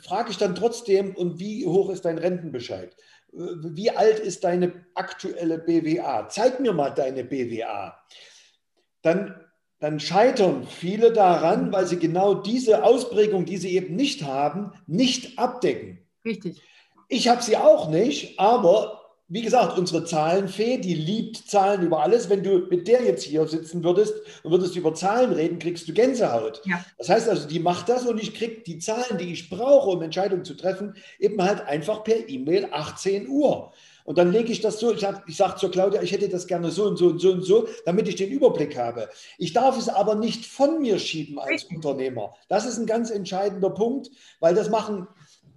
frage ich dann trotzdem, und wie hoch ist dein Rentenbescheid? Wie alt ist deine aktuelle BWA? Zeig mir mal deine BWA. Dann, dann scheitern viele daran, weil sie genau diese Ausprägung, die sie eben nicht haben, nicht abdecken. Richtig. Ich habe sie auch nicht, aber wie gesagt, unsere Zahlenfee, die liebt Zahlen über alles. Wenn du mit der jetzt hier sitzen würdest und würdest über Zahlen reden, kriegst du Gänsehaut. Ja. Das heißt also, die macht das und ich kriege die Zahlen, die ich brauche, um Entscheidungen zu treffen, eben halt einfach per E-Mail 18 Uhr. Und dann lege ich das so, ich, ich sage zur Claudia, ich hätte das gerne so und so und so und so, damit ich den Überblick habe. Ich darf es aber nicht von mir schieben als Unternehmer. Das ist ein ganz entscheidender Punkt, weil das machen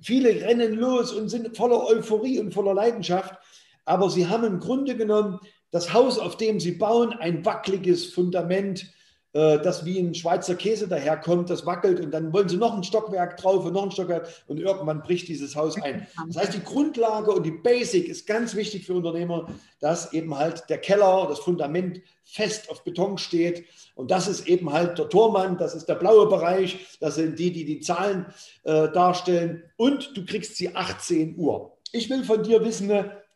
viele rennen los und sind voller Euphorie und voller Leidenschaft aber sie haben im Grunde genommen das Haus, auf dem sie bauen, ein wackeliges Fundament, äh, das wie ein Schweizer Käse daherkommt, das wackelt und dann wollen sie noch ein Stockwerk drauf und noch ein Stockwerk und irgendwann bricht dieses Haus ein. Das heißt, die Grundlage und die Basic ist ganz wichtig für Unternehmer, dass eben halt der Keller, das Fundament fest auf Beton steht und das ist eben halt der Tormann, das ist der blaue Bereich, das sind die, die die Zahlen äh, darstellen und du kriegst sie 18 Uhr. Ich will von dir wissen,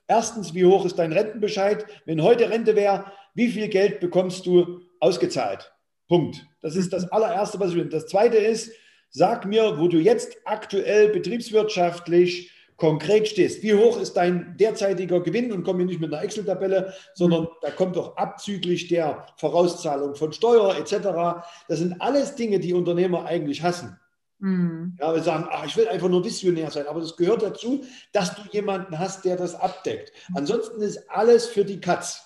Erstens, wie hoch ist dein Rentenbescheid? Wenn heute Rente wäre, wie viel Geld bekommst du ausgezahlt? Punkt. Das ist das allererste, was ich will. Das zweite ist, sag mir, wo du jetzt aktuell betriebswirtschaftlich konkret stehst. Wie hoch ist dein derzeitiger Gewinn? Und komm hier nicht mit einer Excel-Tabelle, sondern da kommt doch abzüglich der Vorauszahlung von Steuer etc. Das sind alles Dinge, die Unternehmer eigentlich hassen. Mhm. Ja, wir sagen, ach, ich will einfach nur visionär sein, aber das gehört dazu, dass du jemanden hast, der das abdeckt. Mhm. Ansonsten ist alles für die Katz.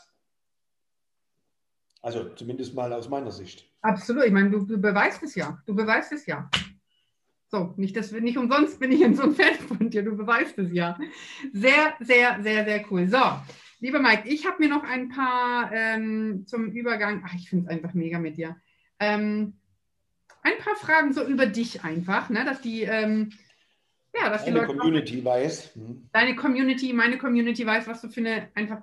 Also zumindest mal aus meiner Sicht. Absolut. Ich meine, du, du beweist es ja. Du beweist es ja. So, nicht, dass, nicht umsonst bin ich so ein Fan von dir. Du beweist es ja. Sehr, sehr, sehr, sehr cool. So, lieber Mike, ich habe mir noch ein paar ähm, zum Übergang. Ach, ich finde es einfach mega mit dir. Ähm, ein paar Fragen so über dich einfach, ne? dass die, ähm, ja, dass deine die Leute Community auch, weiß. Hm. Deine Community, meine Community weiß, was du für eine einfach,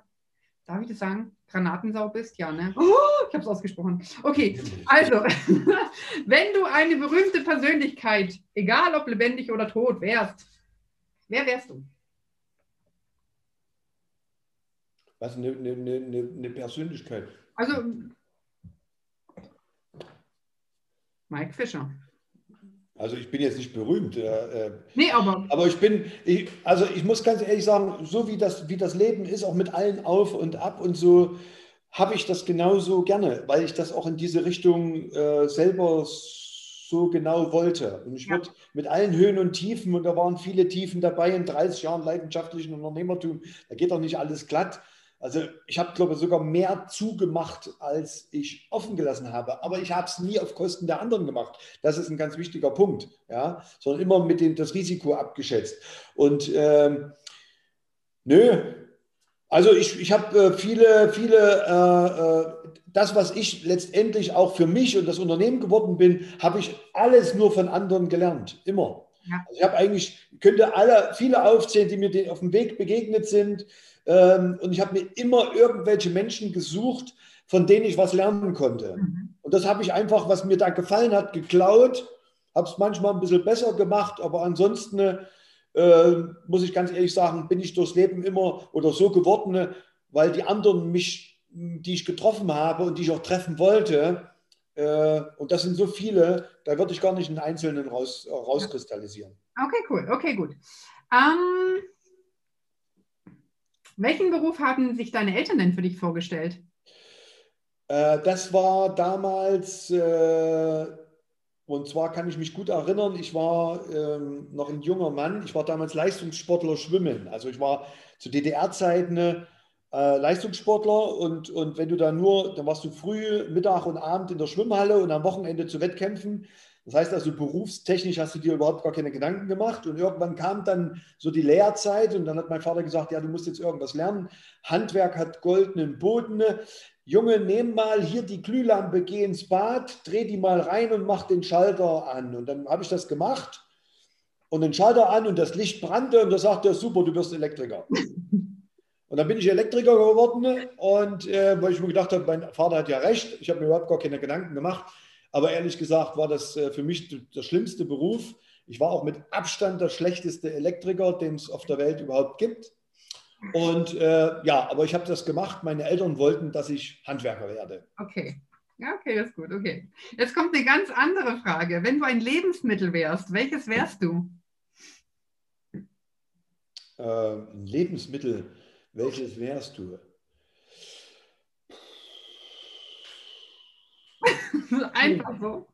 darf ich das sagen, Granatensau bist? Ja, ne? Oh, ich habe es ausgesprochen. Okay, also, wenn du eine berühmte Persönlichkeit, egal ob lebendig oder tot, wärst, wer wärst du? Was, eine, eine, eine, eine Persönlichkeit? Also, Mike Fischer. Also ich bin jetzt nicht berühmt. Äh, nee, aber. Aber ich bin, ich, also ich muss ganz ehrlich sagen, so wie das, wie das Leben ist, auch mit allen auf und ab und so, habe ich das genauso gerne, weil ich das auch in diese Richtung äh, selber so genau wollte. Und ich ja. würde mit allen Höhen und Tiefen, und da waren viele Tiefen dabei in 30 Jahren leidenschaftlichen Unternehmertum, da geht doch nicht alles glatt. Also ich habe, glaube ich, sogar mehr zugemacht, als ich offen gelassen habe. Aber ich habe es nie auf Kosten der anderen gemacht. Das ist ein ganz wichtiger Punkt. Ja? Sondern immer mit dem, das Risiko abgeschätzt. Und ähm, nö, also ich, ich habe äh, viele, viele, äh, äh, das, was ich letztendlich auch für mich und das Unternehmen geworden bin, habe ich alles nur von anderen gelernt. Immer. Ja. Also ich habe eigentlich, könnte alle, viele aufzählen, die mir auf dem Weg begegnet sind ähm, und ich habe mir immer irgendwelche Menschen gesucht, von denen ich was lernen konnte. Mhm. Und das habe ich einfach, was mir da gefallen hat, geklaut, habe es manchmal ein bisschen besser gemacht, aber ansonsten äh, muss ich ganz ehrlich sagen, bin ich durchs Leben immer oder so geworden, weil die anderen mich, die ich getroffen habe und die ich auch treffen wollte, und das sind so viele, da würde ich gar nicht einen Einzelnen raus, rauskristallisieren. Okay, cool, okay, gut. Ähm, welchen Beruf haben sich deine Eltern denn für dich vorgestellt? Äh, das war damals, äh, und zwar kann ich mich gut erinnern, ich war ähm, noch ein junger Mann, ich war damals Leistungssportler Schwimmen. Also ich war zu DDR-Zeiten äh, Leistungssportler und, und wenn du da nur, dann warst du früh, Mittag und Abend in der Schwimmhalle und am Wochenende zu Wettkämpfen. Das heißt also, berufstechnisch hast du dir überhaupt gar keine Gedanken gemacht. Und irgendwann kam dann so die Lehrzeit und dann hat mein Vater gesagt, ja, du musst jetzt irgendwas lernen. Handwerk hat goldenen Boden. Junge, nimm mal hier die Glühlampe, geh ins Bad, dreh die mal rein und mach den Schalter an. Und dann habe ich das gemacht und den Schalter an und das Licht brannte und da sagte er, super, du wirst Elektriker. Und dann bin ich Elektriker geworden und äh, weil ich mir gedacht habe, mein Vater hat ja recht, ich habe mir überhaupt gar keine Gedanken gemacht. Aber ehrlich gesagt war das äh, für mich der schlimmste Beruf. Ich war auch mit Abstand der schlechteste Elektriker, den es auf der Welt überhaupt gibt. Und äh, ja, aber ich habe das gemacht. Meine Eltern wollten, dass ich Handwerker werde. Okay. Ja, okay, das ist gut. Okay. Jetzt kommt eine ganz andere Frage. Wenn du ein Lebensmittel wärst, welches wärst du? Äh, ein Lebensmittel, welches wärst du? Einfach so.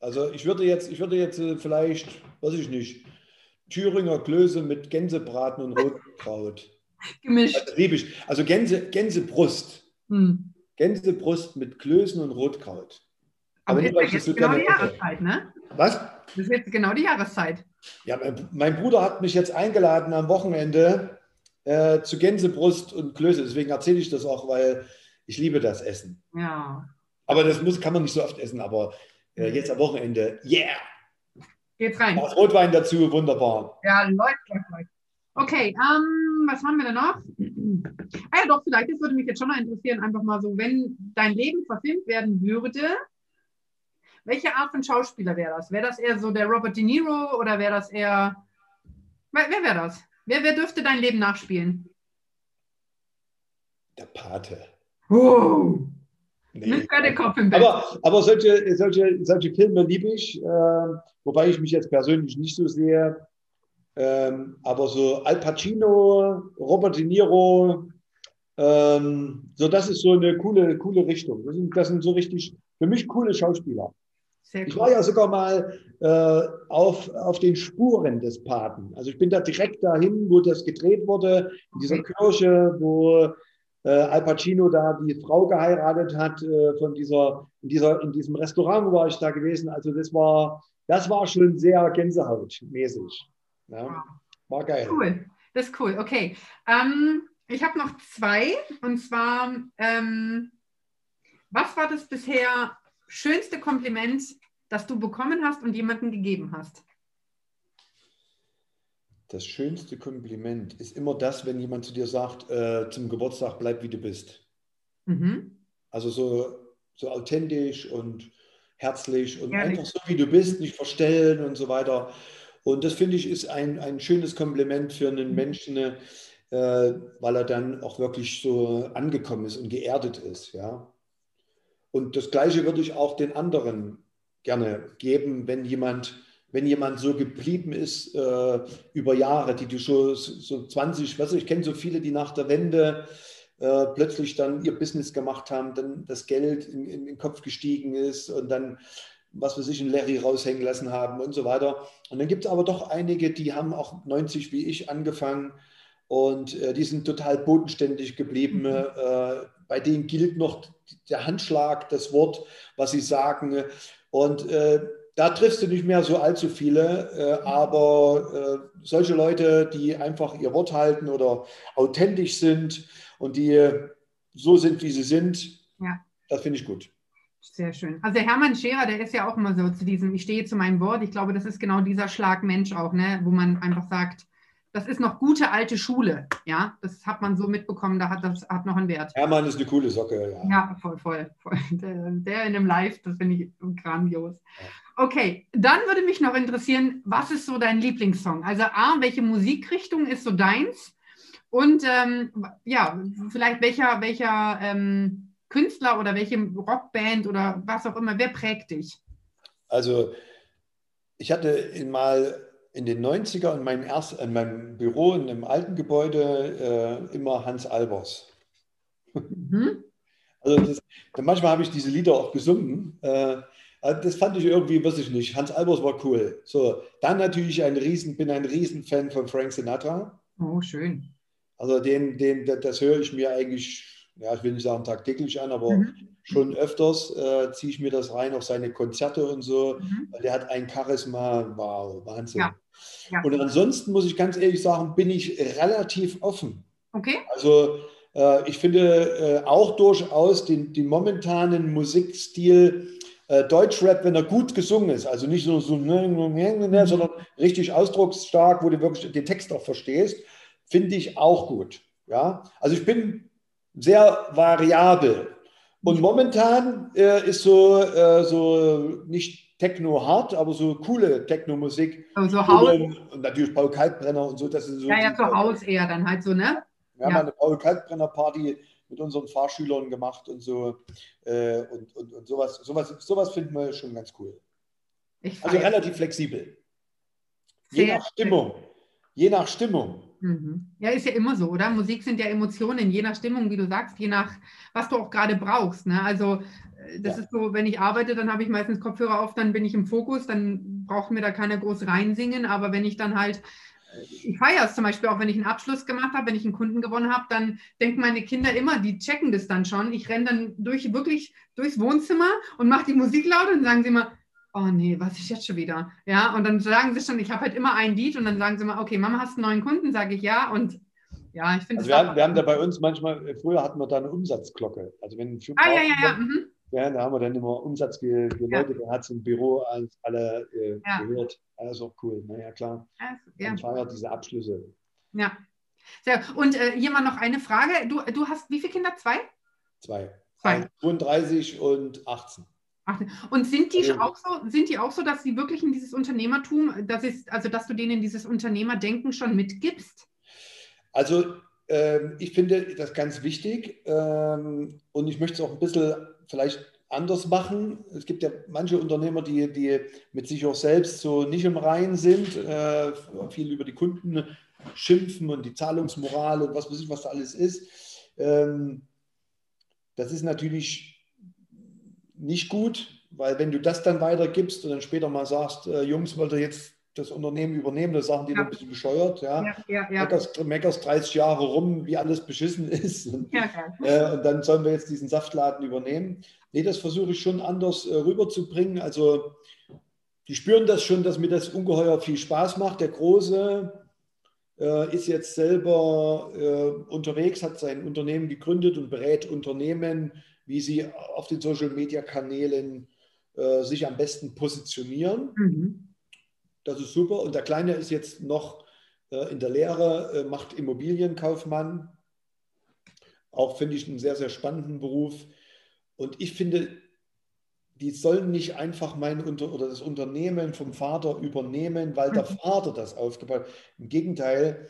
Also ich würde jetzt, ich würde jetzt äh, vielleicht, weiß ich nicht, Thüringer Klöße mit Gänsebraten und Rotkraut. Gemischt. Also. Also Gänse, Gänsebrust. Hm. Gänsebrust mit Klößen und Rotkraut. Aber, Aber nicht, ist jetzt genau die Jahreszeit, ne? Was? Das ist jetzt genau die Jahreszeit. Ja, mein, mein Bruder hat mich jetzt eingeladen am Wochenende äh, zu Gänsebrust und Klöße. Deswegen erzähle ich das auch, weil ich liebe das Essen. Ja. Aber das muss, kann man nicht so oft essen. Aber äh, jetzt am Wochenende, yeah! Geht's rein. Auch Rotwein dazu, wunderbar. Ja, läuft, läuft, läuft. Okay, ähm, was haben wir denn noch? Ah ja, doch, vielleicht, das würde mich jetzt schon mal interessieren, einfach mal so, wenn dein Leben verfilmt werden würde, welche Art von Schauspieler wäre das? Wäre das eher so der Robert De Niro oder wäre das eher, wer, wer wäre das? Wer, wer dürfte dein Leben nachspielen? Der Pate. Oh. Nee. Kopf im Bett. Aber, aber solche, solche, solche Filme liebe ich, äh, wobei ich mich jetzt persönlich nicht so sehe. Ähm, aber so Al Pacino, Robert De Niro, ähm, so das ist so eine coole, coole Richtung. Das sind, das sind so richtig für mich coole Schauspieler. Sehr ich war ja sogar mal äh, auf, auf den Spuren des Paten. Also ich bin da direkt dahin, wo das gedreht wurde, in dieser okay. Kirche, wo äh, Al Pacino da die Frau geheiratet hat, äh, von dieser, in, dieser, in diesem Restaurant war ich da gewesen. Also das war, das war schon sehr gänsehautmäßig. Ja, war geil. Cool, das ist cool. Okay. Ähm, ich habe noch zwei und zwar, ähm, was war das bisher schönste Kompliment, das du bekommen hast und jemandem gegeben hast? Das schönste Kompliment ist immer das, wenn jemand zu dir sagt, äh, zum Geburtstag bleib wie du bist. Mhm. Also so, so authentisch und herzlich und Ehrlich. einfach so wie du bist, nicht verstellen und so weiter. Und das finde ich ist ein, ein schönes Kompliment für einen mhm. Menschen, äh, weil er dann auch wirklich so angekommen ist und geerdet ist. Ja? Und das Gleiche würde ich auch den anderen gerne geben, wenn jemand, wenn jemand so geblieben ist äh, über Jahre, die du schon so 20, was ich kenne so viele, die nach der Wende äh, plötzlich dann ihr Business gemacht haben, dann das Geld in, in, den Kopf gestiegen ist und dann was wir sich in Larry raushängen lassen haben und so weiter. Und dann gibt es aber doch einige, die haben auch 90 wie ich angefangen und äh, die sind total bodenständig geblieben. Mhm. Äh, bei denen gilt noch der Handschlag, das Wort, was sie sagen. Und äh, da triffst du nicht mehr so allzu viele, äh, aber äh, solche Leute, die einfach ihr Wort halten oder authentisch sind und die so sind, wie sie sind, ja. das finde ich gut. Sehr schön. Also der Hermann Scherer, der ist ja auch immer so zu diesem, ich stehe zu meinem Wort. Ich glaube, das ist genau dieser Schlag Mensch auch, ne? wo man einfach sagt, das ist noch gute alte Schule. Ja, das hat man so mitbekommen, da hat das hat noch einen Wert. Hermann ist eine coole Socke, ja. Ja, voll, voll. voll. Der, der in einem Live, das finde ich grandios. Okay, dann würde mich noch interessieren, was ist so dein Lieblingssong? Also A, welche Musikrichtung ist so deins? Und ähm, ja, vielleicht welcher, welcher ähm, Künstler oder welche Rockband oder was auch immer, wer prägt dich? Also ich hatte mal in den 90er in meinem, erst, in meinem Büro in einem alten Gebäude äh, immer Hans Albers. Mhm. Also das, manchmal habe ich diese Lieder auch gesungen. Äh, das fand ich irgendwie, weiß ich nicht. Hans Albers war cool. So, dann natürlich ein Riesen, bin ein Riesenfan von Frank Sinatra. Oh, schön. Also den, den, das höre ich mir eigentlich ja, ich will nicht sagen tagtäglich an, aber mhm. schon öfters äh, ziehe ich mir das rein auf seine Konzerte und so, mhm. der hat ein Charisma, wow, Wahnsinn. Ja. Ja. Und ansonsten muss ich ganz ehrlich sagen, bin ich relativ offen. Okay. Also äh, ich finde äh, auch durchaus den, den momentanen Musikstil äh, Deutschrap, wenn er gut gesungen ist, also nicht so, so mhm. sondern richtig ausdrucksstark, wo du wirklich den Text auch verstehst, finde ich auch gut. Ja, also ich bin sehr variabel. Und momentan äh, ist so, äh, so nicht Techno-hart, aber so coole Techno-Musik. So Haus. Und natürlich Paul Kalkbrenner und so. Das ist so ja, ja, so Haus eher dann halt so, ne? Wir ja. haben eine Paul Kalkbrenner-Party mit unseren Fahrschülern gemacht und so. Äh, und, und, und sowas, sowas, sowas finden wir schon ganz cool. also relativ flexibel. Je nach Stimmung. Je nach Stimmung. Mhm. Ja, ist ja immer so, oder? Musik sind ja Emotionen, je nach Stimmung, wie du sagst, je nach, was du auch gerade brauchst. Ne? Also äh, das ja. ist so, wenn ich arbeite, dann habe ich meistens Kopfhörer auf, dann bin ich im Fokus, dann braucht mir da keiner groß reinsingen. Aber wenn ich dann halt, äh, ich feiere es zum Beispiel auch, wenn ich einen Abschluss gemacht habe, wenn ich einen Kunden gewonnen habe, dann denken meine Kinder immer, die checken das dann schon. Ich renne dann durch, wirklich durchs Wohnzimmer und mache die Musik laut und sagen sie immer, oh nee, was ist jetzt schon wieder? Ja, und dann sagen sie schon, ich habe halt immer ein Lied und dann sagen sie mal, okay, Mama, hast einen neuen Kunden? Sage ich ja. Und ja, ich finde also wir, haben, wir haben da bei uns manchmal, äh, früher hatten wir da eine Umsatzglocke. Also wenn ein Ah, ja, ja, ja. Mhm. Ja, da haben wir dann immer Umsatz geläutet, ja. dann hat es im Büro alle äh, ja. gehört. Das ist auch cool. Naja, klar. Ja. Man feiert diese Abschlüsse. Ja. Sehr. Und äh, hier mal noch eine Frage. Du, du hast wie viele Kinder? Zwei? Zwei. Zwei. 32 und 18. Und sind die auch so, sind die auch so, dass sie wirklich in dieses Unternehmertum, das ist, also dass du denen dieses Unternehmerdenken schon mitgibst? Also ähm, ich finde das ganz wichtig ähm, und ich möchte es auch ein bisschen vielleicht anders machen. Es gibt ja manche Unternehmer, die, die mit sich auch selbst so nicht im Reinen sind, äh, viel über die Kunden schimpfen und die Zahlungsmoral und was weiß ich, was da alles ist. Ähm, das ist natürlich nicht gut, weil wenn du das dann weitergibst und dann später mal sagst, äh, Jungs, wollt ihr jetzt das Unternehmen übernehmen, das sagen die ja. dann ein bisschen bescheuert, ja. ja, ja, ja. Meckerst, meckerst 30 Jahre rum, wie alles beschissen ist. Und, ja, äh, und dann sollen wir jetzt diesen Saftladen übernehmen. Nee, das versuche ich schon anders äh, rüberzubringen. Also die spüren das schon, dass mir das ungeheuer viel Spaß macht. Der Große äh, ist jetzt selber äh, unterwegs, hat sein Unternehmen gegründet und berät Unternehmen wie sie auf den Social-Media-Kanälen äh, sich am besten positionieren. Mhm. Das ist super. Und der Kleine ist jetzt noch äh, in der Lehre, äh, macht Immobilienkaufmann. Auch finde ich einen sehr, sehr spannenden Beruf. Und ich finde, die sollen nicht einfach mein Unter oder das Unternehmen vom Vater übernehmen, weil der mhm. Vater das aufgebaut hat. Im Gegenteil,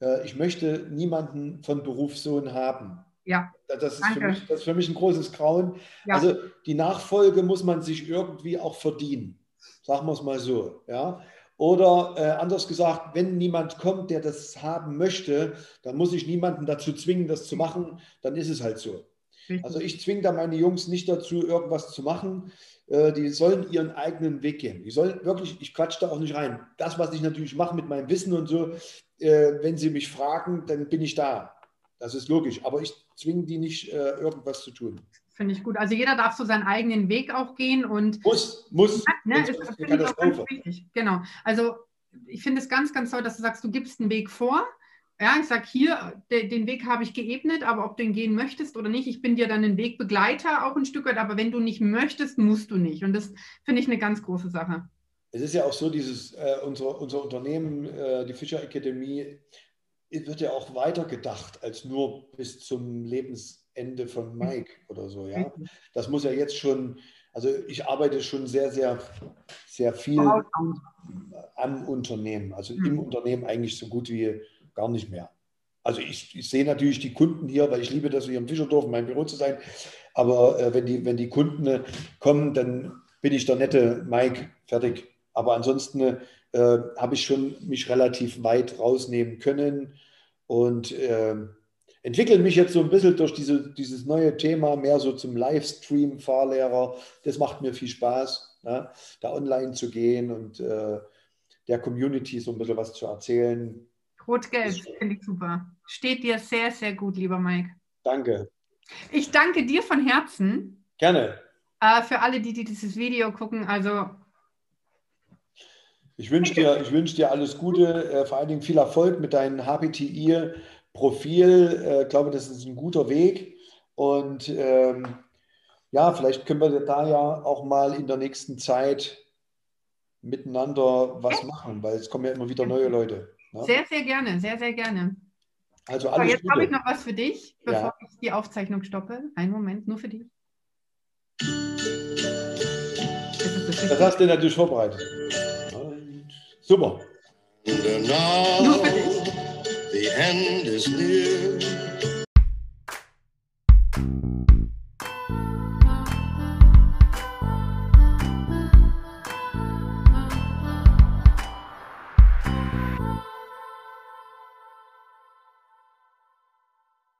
äh, ich möchte niemanden von Berufssohn haben. Ja. Das ist, für mich, das ist für mich ein großes Grauen. Ja. Also die Nachfolge muss man sich irgendwie auch verdienen. Sagen wir es mal so. Ja? Oder äh, anders gesagt, wenn niemand kommt, der das haben möchte, dann muss ich niemanden dazu zwingen, das zu machen. Dann ist es halt so. Also ich zwinge da meine Jungs nicht dazu, irgendwas zu machen. Äh, die sollen ihren eigenen Weg gehen. Die sollen wirklich, ich quatsch da auch nicht rein. Das, was ich natürlich mache mit meinem Wissen und so, äh, wenn sie mich fragen, dann bin ich da. Das ist logisch. Aber ich zwinge die nicht, äh, irgendwas zu tun. Finde ich gut. Also jeder darf so seinen eigenen Weg auch gehen und muss, muss. Ja, ne, ist, ist finde ich auch ganz wichtig. Genau. Also ich finde es ganz, ganz toll, dass du sagst, du gibst einen Weg vor. Ja, ich sage hier, de, den Weg habe ich geebnet, aber ob du ihn gehen möchtest oder nicht, ich bin dir dann ein Wegbegleiter auch ein Stück weit, aber wenn du nicht möchtest, musst du nicht. Und das finde ich eine ganz große Sache. Es ist ja auch so, dieses, äh, unser, unser Unternehmen, äh, die Fischer Akademie, wird ja auch weiter gedacht als nur bis zum Lebensende von Mike oder so. Ja? Das muss ja jetzt schon, also ich arbeite schon sehr, sehr, sehr viel am Unternehmen, also im mhm. Unternehmen eigentlich so gut wie gar nicht mehr. Also ich, ich, sehe natürlich die Kunden hier, weil ich liebe das, hier im Fischerdorf in meinem Büro zu sein. Aber äh, wenn, die, wenn die Kunden äh, kommen, dann bin ich der nette Mike, fertig. Aber ansonsten äh, habe ich schon mich relativ weit rausnehmen können und äh, entwickle mich jetzt so ein bisschen durch diese, dieses neue Thema mehr so zum Livestream-Fahrlehrer. Das macht mir viel Spaß, ne? da online zu gehen und äh, der Community so ein bisschen was zu erzählen. Rot-Gelb, finde ich super. Steht dir sehr, sehr gut, lieber Mike. Danke. Ich danke dir von Herzen. Gerne. Äh, für alle, die, die dieses Video gucken, also. Ich wünsche dir, wünsch dir alles Gute, äh, vor allen Dingen viel Erfolg mit deinem HPTI-Profil. Äh, ich glaube, das ist ein guter Weg. Und ähm, ja, vielleicht können wir da ja auch mal in der nächsten Zeit miteinander was machen, weil es kommen ja immer wieder neue Leute. Ne? Sehr, sehr gerne, sehr, sehr gerne. Also alles so, jetzt habe ich noch was für dich, bevor ja. ich die Aufzeichnung stoppe. Einen Moment, nur für dich. Das hast du natürlich vorbereitet. Super. Für dich. The end is near.